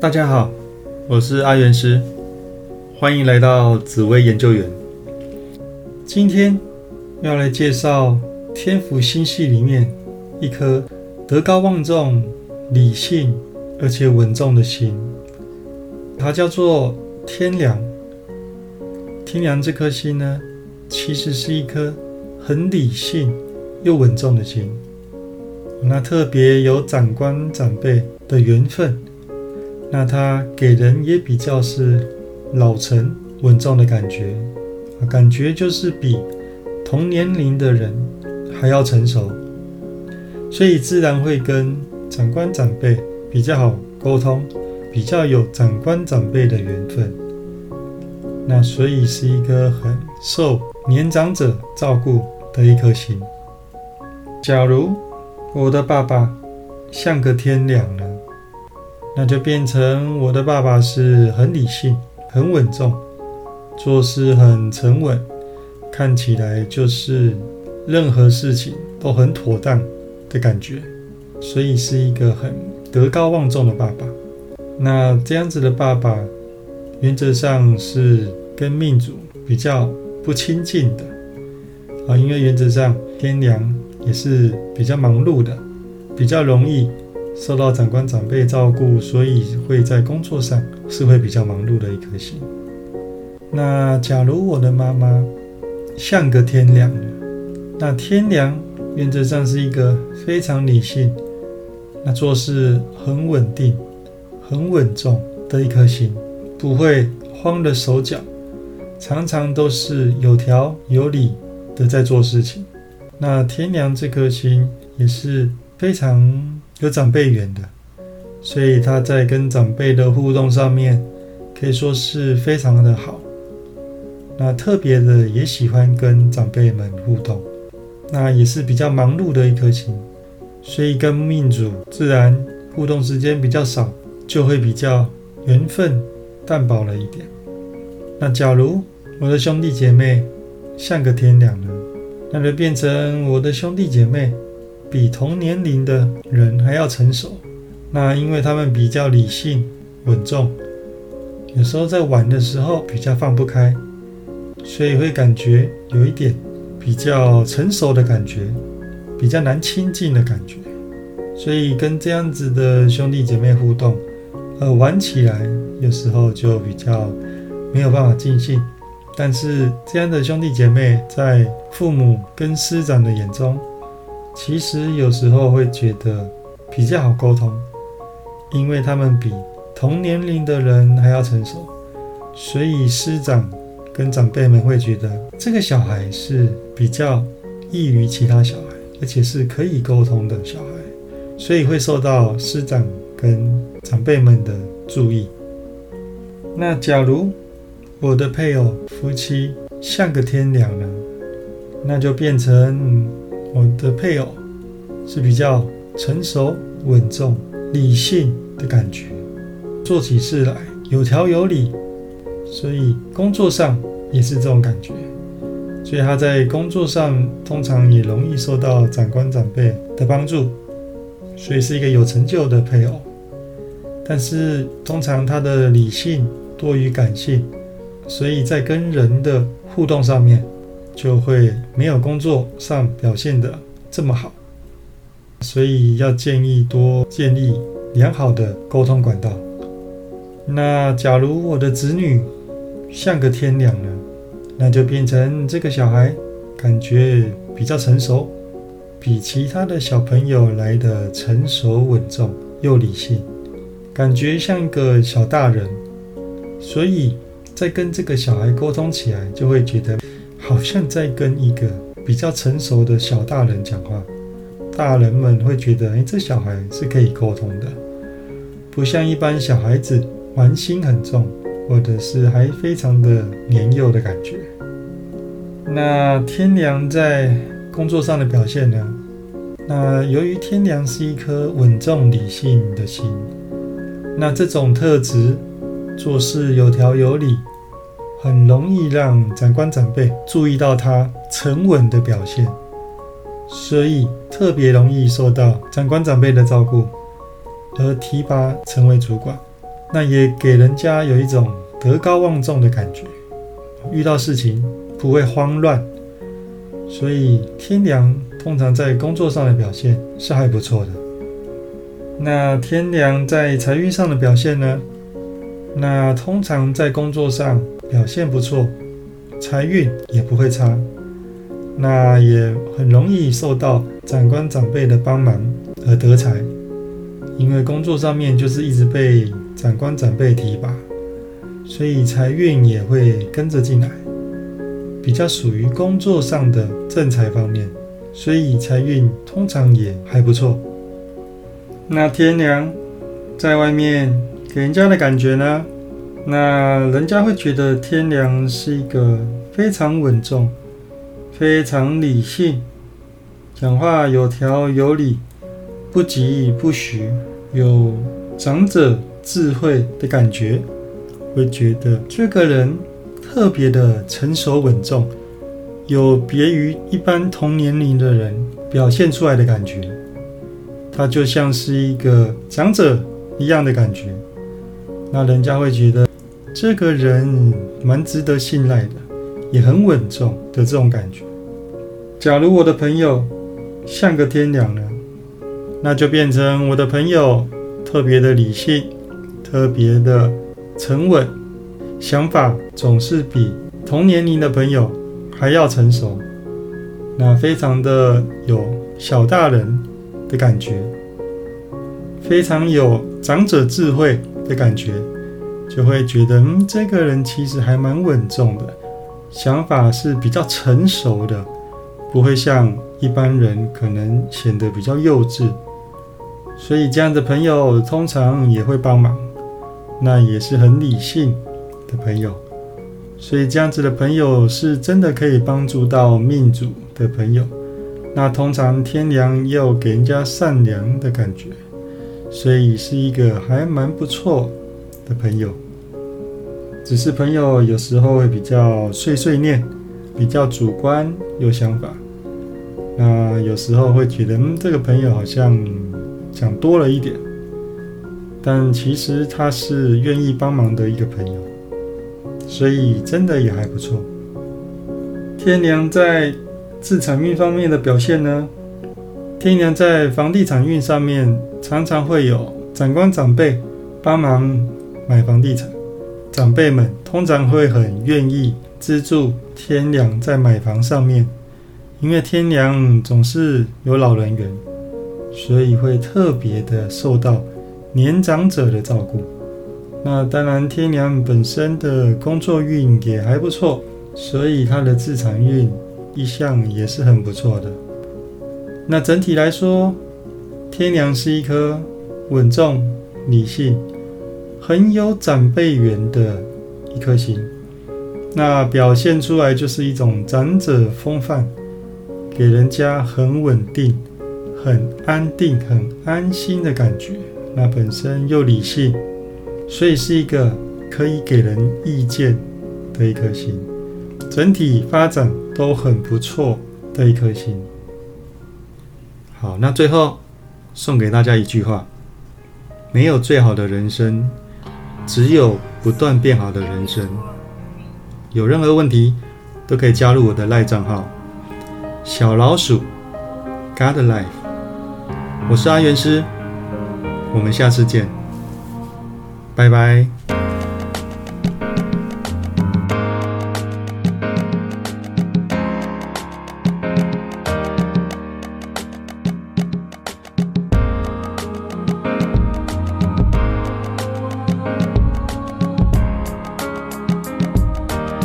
大家好，我是阿元师，欢迎来到紫薇研究员。今天要来介绍天府星系里面一颗德高望重、理性而且稳重的星，它叫做天梁。天梁这颗星呢，其实是一颗很理性又稳重的星，那特别有长官长辈的缘分。那他给人也比较是老成稳重的感觉，感觉就是比同年龄的人还要成熟，所以自然会跟长官长辈比较好沟通，比较有长官长辈的缘分。那所以是一个很受年长者照顾的一颗心。假如我的爸爸像个天良呢？那就变成我的爸爸是很理性、很稳重，做事很沉稳，看起来就是任何事情都很妥当的感觉，所以是一个很德高望重的爸爸。那这样子的爸爸，原则上是跟命主比较不亲近的啊，因为原则上天良也是比较忙碌的，比较容易。受到长官长辈照顾，所以会在工作上是会比较忙碌的一颗心。那假如我的妈妈像个天良，那天良原则上是一个非常理性，那做事很稳定、很稳重的一颗心，不会慌了手脚，常常都是有条有理的在做事情。那天良这颗心也是非常。有长辈缘的，所以他在跟长辈的互动上面可以说是非常的好。那特别的也喜欢跟长辈们互动，那也是比较忙碌的一颗心，所以跟命主自然互动时间比较少，就会比较缘分淡薄了一点。那假如我的兄弟姐妹像个天两呢，那就变成我的兄弟姐妹。比同年龄的人还要成熟，那因为他们比较理性稳重，有时候在玩的时候比较放不开，所以会感觉有一点比较成熟的感觉，比较难亲近的感觉，所以跟这样子的兄弟姐妹互动，呃，玩起来有时候就比较没有办法尽兴。但是这样的兄弟姐妹在父母跟师长的眼中。其实有时候会觉得比较好沟通，因为他们比同年龄的人还要成熟，所以师长跟长辈们会觉得这个小孩是比较异于其他小孩，而且是可以沟通的小孩，所以会受到师长跟长辈们的注意。那假如我的配偶夫妻像个天良呢，那就变成。我的配偶是比较成熟、稳重、理性的感觉，做起事来有条有理，所以工作上也是这种感觉。所以他在工作上通常也容易受到长官长辈的帮助，所以是一个有成就的配偶。但是通常他的理性多于感性，所以在跟人的互动上面。就会没有工作上表现的这么好，所以要建议多建立良好的沟通管道。那假如我的子女像个天良呢，那就变成这个小孩感觉比较成熟，比其他的小朋友来的成熟稳重又理性，感觉像一个小大人，所以在跟这个小孩沟通起来就会觉得。好像在跟一个比较成熟的小大人讲话，大人们会觉得，哎，这小孩是可以沟通的，不像一般小孩子玩心很重，或者是还非常的年幼的感觉。那天良在工作上的表现呢？那由于天良是一颗稳重理性的心，那这种特质做事有条有理。很容易让长官长辈注意到他沉稳的表现，所以特别容易受到长官长辈的照顾，而提拔成为主管。那也给人家有一种德高望重的感觉，遇到事情不会慌乱，所以天梁通常在工作上的表现是还不错的。那天梁在财运上的表现呢？那通常在工作上表现不错，财运也不会差，那也很容易受到长官长辈的帮忙而得财，因为工作上面就是一直被长官长辈提拔，所以财运也会跟着进来，比较属于工作上的正财方面，所以财运通常也还不错。那天良在外面。给人家的感觉呢，那人家会觉得天良是一个非常稳重、非常理性，讲话有条有理，不急不徐，有长者智慧的感觉，会觉得这个人特别的成熟稳重，有别于一般同年龄的人表现出来的感觉，他就像是一个长者一样的感觉。那人家会觉得这个人蛮值得信赖的，也很稳重的这种感觉。假如我的朋友像个天良呢，那就变成我的朋友特别的理性，特别的沉稳，想法总是比同年龄的朋友还要成熟，那非常的有小大人的感觉，非常有长者智慧。的感觉，就会觉得，嗯，这个人其实还蛮稳重的，想法是比较成熟的，不会像一般人可能显得比较幼稚。所以这样的朋友通常也会帮忙，那也是很理性的朋友。所以这样子的朋友是真的可以帮助到命主的朋友。那通常天良又给人家善良的感觉。所以是一个还蛮不错的朋友，只是朋友有时候会比较碎碎念，比较主观有想法。那有时候会觉得，嗯，这个朋友好像讲多了一点。但其实他是愿意帮忙的一个朋友，所以真的也还不错。天良在自产运方面的表现呢？天良在房地产运上面。常常会有长官长辈帮忙买房地产，长辈们通常会很愿意资助天良在买房上面，因为天良总是有老人缘，所以会特别的受到年长者的照顾。那当然，天良本身的工作运也还不错，所以他的自产运一向也是很不错的。那整体来说，天梁是一颗稳重、理性、很有长辈缘的一颗心，那表现出来就是一种长者风范，给人家很稳定、很安定、很安心的感觉。那本身又理性，所以是一个可以给人意见的一颗心，整体发展都很不错的一颗心。好，那最后。送给大家一句话：没有最好的人生，只有不断变好的人生。有任何问题都可以加入我的赖账号“小老鼠 God Life”。我是阿元师，我们下次见，拜拜。